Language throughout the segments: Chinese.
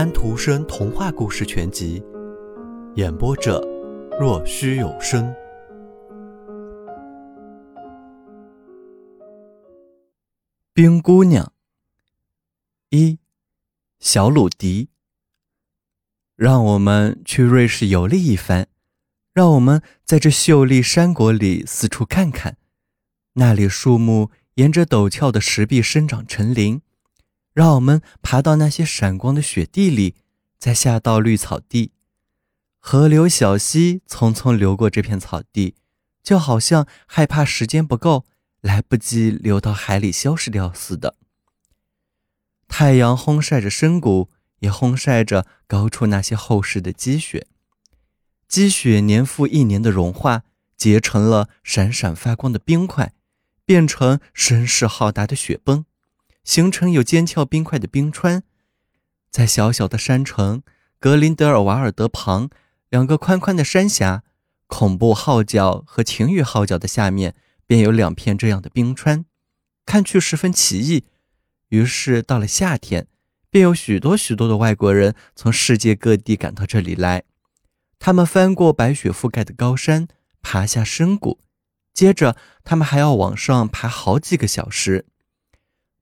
安徒生童话故事全集，演播者：若虚有声。冰姑娘一，小鲁迪。让我们去瑞士游历一番，让我们在这秀丽山国里四处看看，那里树木沿着陡峭的石壁生长成林。让我们爬到那些闪光的雪地里，再下到绿草地。河流小溪匆匆流过这片草地，就好像害怕时间不够，来不及流到海里消失掉似的。太阳烘晒着深谷，也烘晒着高处那些厚实的积雪。积雪年复一年的融化，结成了闪闪发光的冰块，变成声势浩大的雪崩。形成有尖峭冰块的冰川，在小小的山城格林德尔瓦尔德旁，两个宽宽的山峡，恐怖号角和晴雨号角的下面，便有两片这样的冰川，看去十分奇异。于是到了夏天，便有许多许多的外国人从世界各地赶到这里来。他们翻过白雪覆盖的高山，爬下深谷，接着他们还要往上爬好几个小时。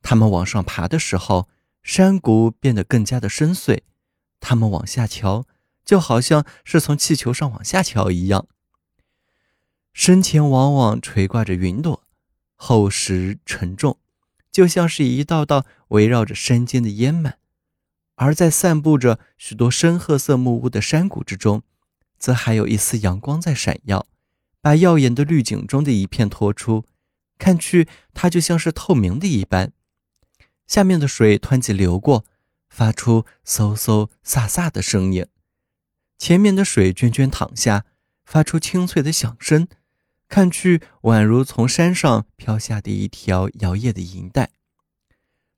他们往上爬的时候，山谷变得更加的深邃；他们往下瞧，就好像是从气球上往下瞧一样。身前往往垂挂着云朵，厚实沉重，就像是一道道围绕着山间的烟幔；而在散布着许多深褐色木屋的山谷之中，则还有一丝阳光在闪耀，把耀眼的绿景中的一片托出，看去它就像是透明的一般。下面的水湍急流过，发出嗖嗖飒飒的声音；前面的水涓涓淌下，发出清脆的响声，看去宛如从山上飘下的一条摇曳的银带。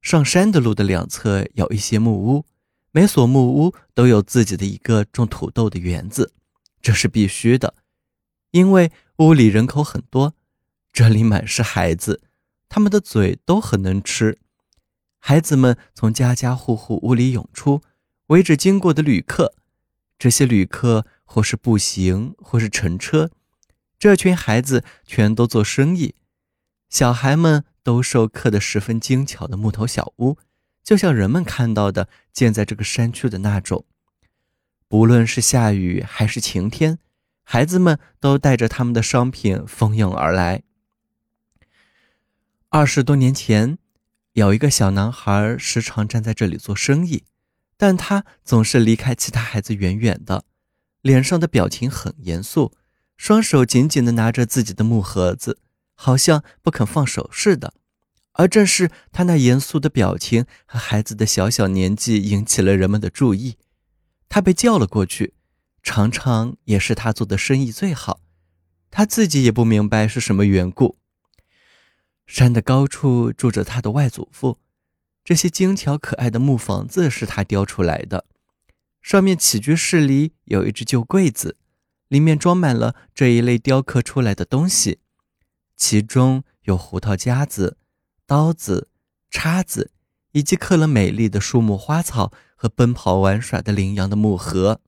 上山的路的两侧有一些木屋，每所木屋都有自己的一个种土豆的园子，这是必须的，因为屋里人口很多，这里满是孩子，他们的嘴都很能吃。孩子们从家家户户屋里涌出，围着经过的旅客。这些旅客或是步行，或是乘车。这群孩子全都做生意。小孩们都受刻的十分精巧的木头小屋，就像人们看到的建在这个山区的那种。不论是下雨还是晴天，孩子们都带着他们的商品蜂拥而来。二十多年前。有一个小男孩时常站在这里做生意，但他总是离开其他孩子远远的，脸上的表情很严肃，双手紧紧地拿着自己的木盒子，好像不肯放手似的。而正是他那严肃的表情和孩子的小小年纪引起了人们的注意，他被叫了过去，常常也是他做的生意最好，他自己也不明白是什么缘故。山的高处住着他的外祖父，这些精巧可爱的木房子是他雕出来的。上面起居室里有一只旧柜子，里面装满了这一类雕刻出来的东西，其中有胡桃夹子、刀子、叉子，以及刻了美丽的树木花草和奔跑玩耍的羚羊的木盒，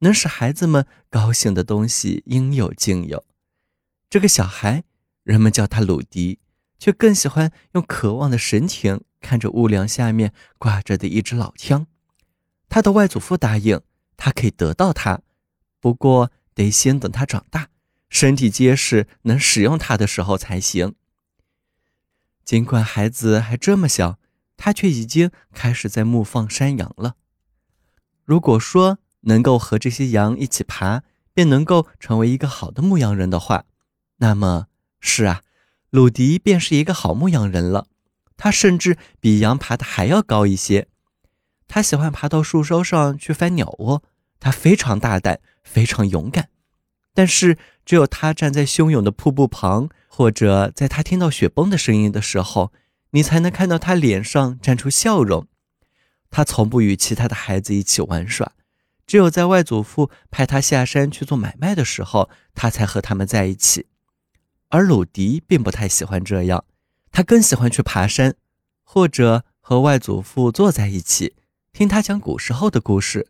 能使孩子们高兴的东西应有尽有。这个小孩，人们叫他鲁迪。却更喜欢用渴望的神情看着屋梁下面挂着的一支老枪。他的外祖父答应，他可以得到它，不过得先等他长大，身体结实，能使用它的时候才行。尽管孩子还这么小，他却已经开始在牧放山羊了。如果说能够和这些羊一起爬，便能够成为一个好的牧羊人的话，那么是啊。鲁迪便是一个好牧羊人了，他甚至比羊爬的还要高一些。他喜欢爬到树梢上去翻鸟窝，他非常大胆，非常勇敢。但是，只有他站在汹涌的瀑布旁，或者在他听到雪崩的声音的时候，你才能看到他脸上绽出笑容。他从不与其他的孩子一起玩耍，只有在外祖父派他下山去做买卖的时候，他才和他们在一起。而鲁迪并不太喜欢这样，他更喜欢去爬山，或者和外祖父坐在一起，听他讲古时候的故事，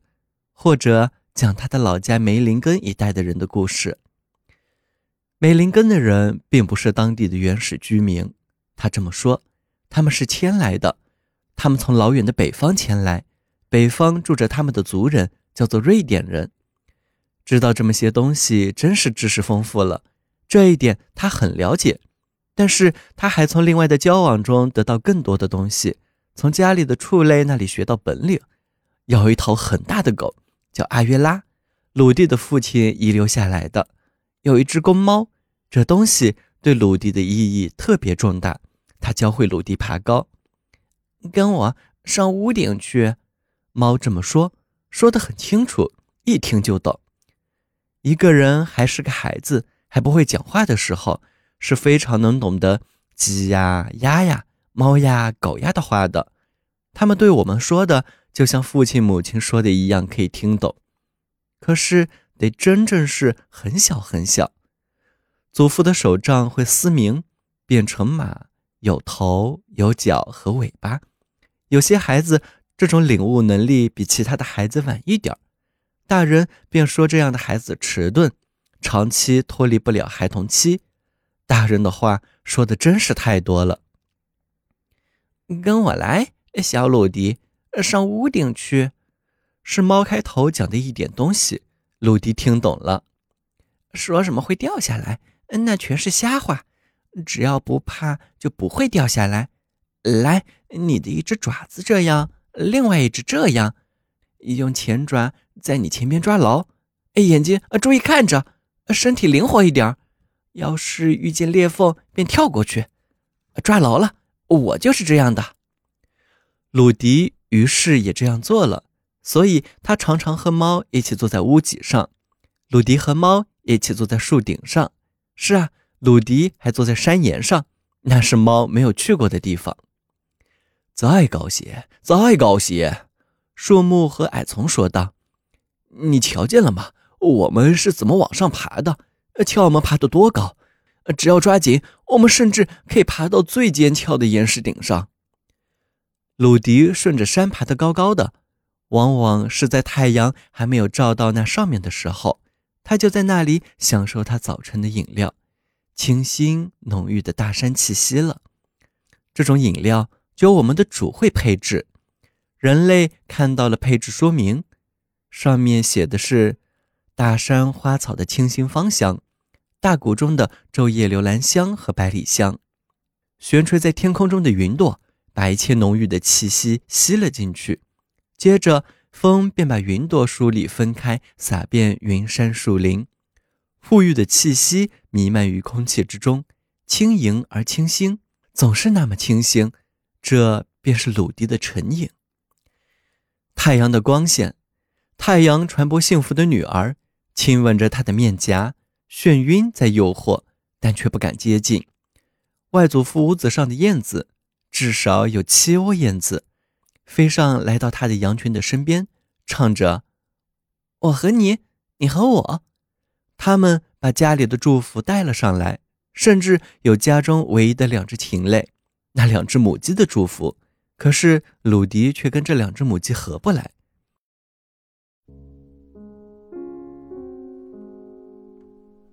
或者讲他的老家梅林根一带的人的故事。梅林根的人并不是当地的原始居民，他这么说，他们是迁来的，他们从老远的北方迁来，北方住着他们的族人，叫做瑞典人。知道这么些东西，真是知识丰富了。这一点他很了解，但是他还从另外的交往中得到更多的东西，从家里的畜类那里学到本领。有一头很大的狗，叫阿约拉，鲁蒂的父亲遗留下来的。有一只公猫，这东西对鲁迪的意义特别重大。它教会鲁迪爬高。跟我上屋顶去。猫这么说，说得很清楚，一听就懂。一个人还是个孩子，还不会讲话的时候，是非常能懂得鸡呀、鸭呀、猫呀、狗呀的话的。他们对我们说的，就像父亲、母亲说的一样，可以听懂。可是。得真正是很小很小，祖父的手杖会嘶鸣，变成马，有头有脚和尾巴。有些孩子这种领悟能力比其他的孩子晚一点大人便说这样的孩子迟钝，长期脱离不了孩童期。大人的话说的真是太多了。跟我来，小鲁迪，上屋顶去。是猫开头讲的一点东西。鲁迪听懂了，说什么会掉下来？那全是瞎话。只要不怕，就不会掉下来。来，你的一只爪子这样，另外一只这样，用前爪在你前面抓牢。哎，眼睛注意看着，身体灵活一点。要是遇见裂缝，便跳过去，抓牢了。我就是这样的。鲁迪于是也这样做了。所以，他常常和猫一起坐在屋脊上，鲁迪和猫一起坐在树顶上。是啊，鲁迪还坐在山岩上，那是猫没有去过的地方。再高些，再高些，树木和矮丛说道：“你瞧见了吗？我们是怎么往上爬的？瞧我们爬得多高！只要抓紧，我们甚至可以爬到最尖峭的岩石顶上。”鲁迪顺着山爬得高高的。往往是在太阳还没有照到那上面的时候，他就在那里享受他早晨的饮料，清新浓郁的大山气息了。这种饮料就我们的主会配制。人类看到了配置说明，上面写的是大山花草的清新芳香，大谷中的昼夜流兰香和百里香，悬垂在天空中的云朵把一切浓郁的气息吸了进去。接着，风便把云朵梳理分开，洒遍云山树林，馥郁的气息弥漫于空气之中，轻盈而清新，总是那么清新。这便是鲁迪的唇影。太阳的光线，太阳传播幸福的女儿，亲吻着她的面颊，眩晕在诱惑，但却不敢接近。外祖父屋子上的燕子，至少有七窝燕子。飞上来到他的羊群的身边，唱着：“我和你，你和我。”他们把家里的祝福带了上来，甚至有家中唯一的两只禽类，那两只母鸡的祝福。可是鲁迪却跟这两只母鸡合不来。